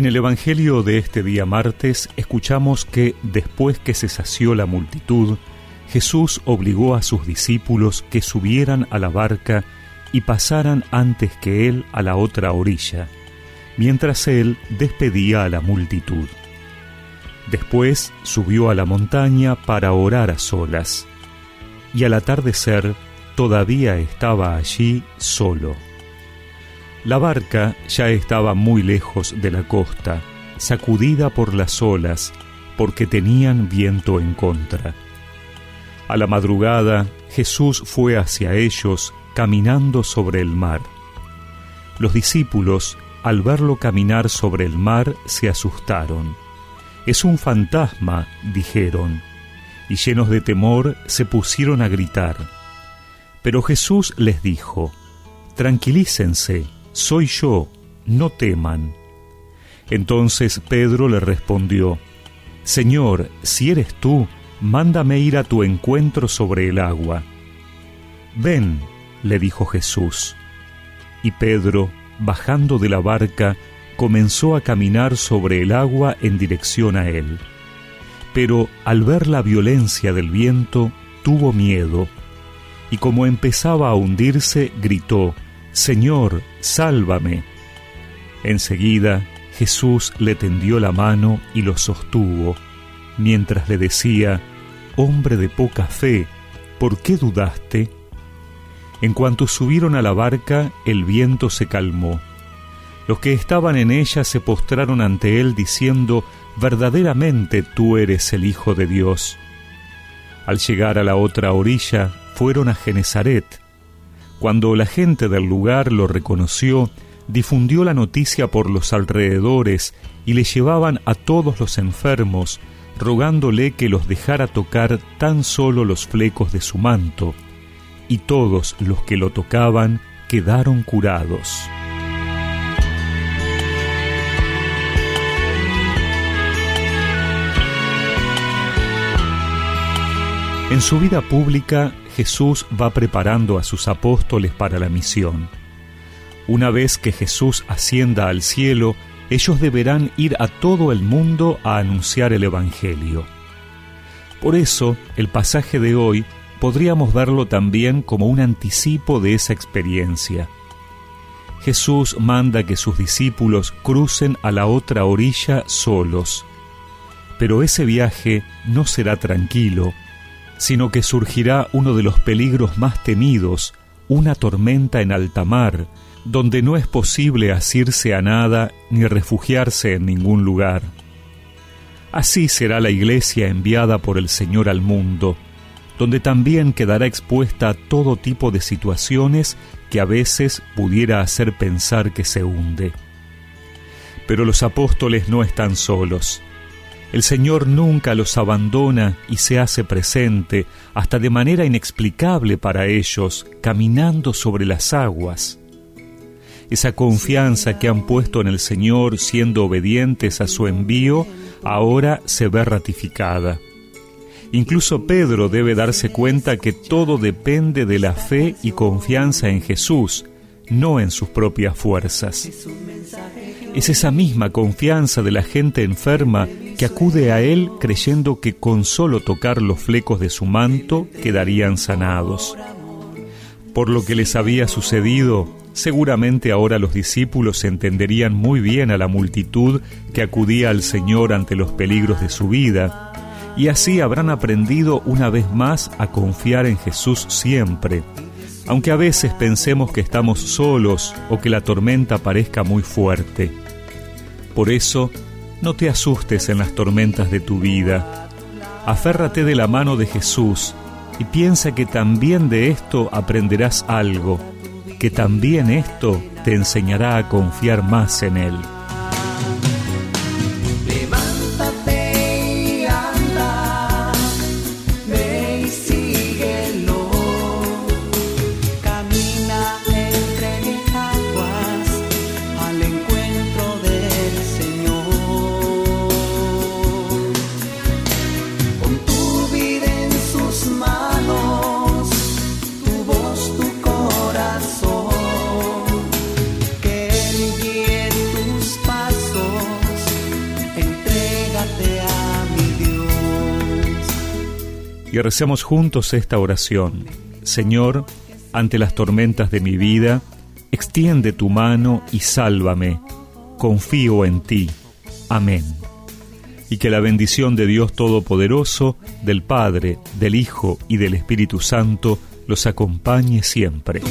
En el Evangelio de este día martes escuchamos que después que se sació la multitud, Jesús obligó a sus discípulos que subieran a la barca y pasaran antes que él a la otra orilla, mientras él despedía a la multitud. Después subió a la montaña para orar a solas, y al atardecer todavía estaba allí solo. La barca ya estaba muy lejos de la costa, sacudida por las olas, porque tenían viento en contra. A la madrugada Jesús fue hacia ellos caminando sobre el mar. Los discípulos, al verlo caminar sobre el mar, se asustaron. Es un fantasma, dijeron, y llenos de temor se pusieron a gritar. Pero Jesús les dijo, Tranquilícense, soy yo, no teman. Entonces Pedro le respondió, Señor, si eres tú, mándame ir a tu encuentro sobre el agua. Ven, le dijo Jesús. Y Pedro, bajando de la barca, comenzó a caminar sobre el agua en dirección a él. Pero al ver la violencia del viento, tuvo miedo, y como empezaba a hundirse, gritó, Señor, sálvame. Enseguida Jesús le tendió la mano y lo sostuvo, mientras le decía, Hombre de poca fe, ¿por qué dudaste? En cuanto subieron a la barca, el viento se calmó. Los que estaban en ella se postraron ante él diciendo, verdaderamente tú eres el Hijo de Dios. Al llegar a la otra orilla, fueron a Genezaret. Cuando la gente del lugar lo reconoció, difundió la noticia por los alrededores y le llevaban a todos los enfermos, rogándole que los dejara tocar tan solo los flecos de su manto y todos los que lo tocaban quedaron curados. En su vida pública, Jesús va preparando a sus apóstoles para la misión. Una vez que Jesús ascienda al cielo, ellos deberán ir a todo el mundo a anunciar el Evangelio. Por eso, el pasaje de hoy podríamos verlo también como un anticipo de esa experiencia. Jesús manda que sus discípulos crucen a la otra orilla solos, pero ese viaje no será tranquilo, sino que surgirá uno de los peligros más temidos, una tormenta en alta mar, donde no es posible asirse a nada ni refugiarse en ningún lugar. Así será la iglesia enviada por el Señor al mundo, donde también quedará expuesta a todo tipo de situaciones que a veces pudiera hacer pensar que se hunde. Pero los apóstoles no están solos. El Señor nunca los abandona y se hace presente, hasta de manera inexplicable para ellos, caminando sobre las aguas. Esa confianza que han puesto en el Señor siendo obedientes a su envío, ahora se ve ratificada. Incluso Pedro debe darse cuenta que todo depende de la fe y confianza en Jesús, no en sus propias fuerzas. Es esa misma confianza de la gente enferma que acude a Él creyendo que con solo tocar los flecos de su manto quedarían sanados. Por lo que les había sucedido, seguramente ahora los discípulos entenderían muy bien a la multitud que acudía al Señor ante los peligros de su vida, y así habrán aprendido una vez más a confiar en Jesús siempre, aunque a veces pensemos que estamos solos o que la tormenta parezca muy fuerte. Por eso, no te asustes en las tormentas de tu vida. Aférrate de la mano de Jesús y piensa que también de esto aprenderás algo, que también esto te enseñará a confiar más en Él. Y recemos juntos esta oración. Señor, ante las tormentas de mi vida, extiende tu mano y sálvame. Confío en ti. Amén. Y que la bendición de Dios Todopoderoso, del Padre, del Hijo y del Espíritu Santo los acompañe siempre.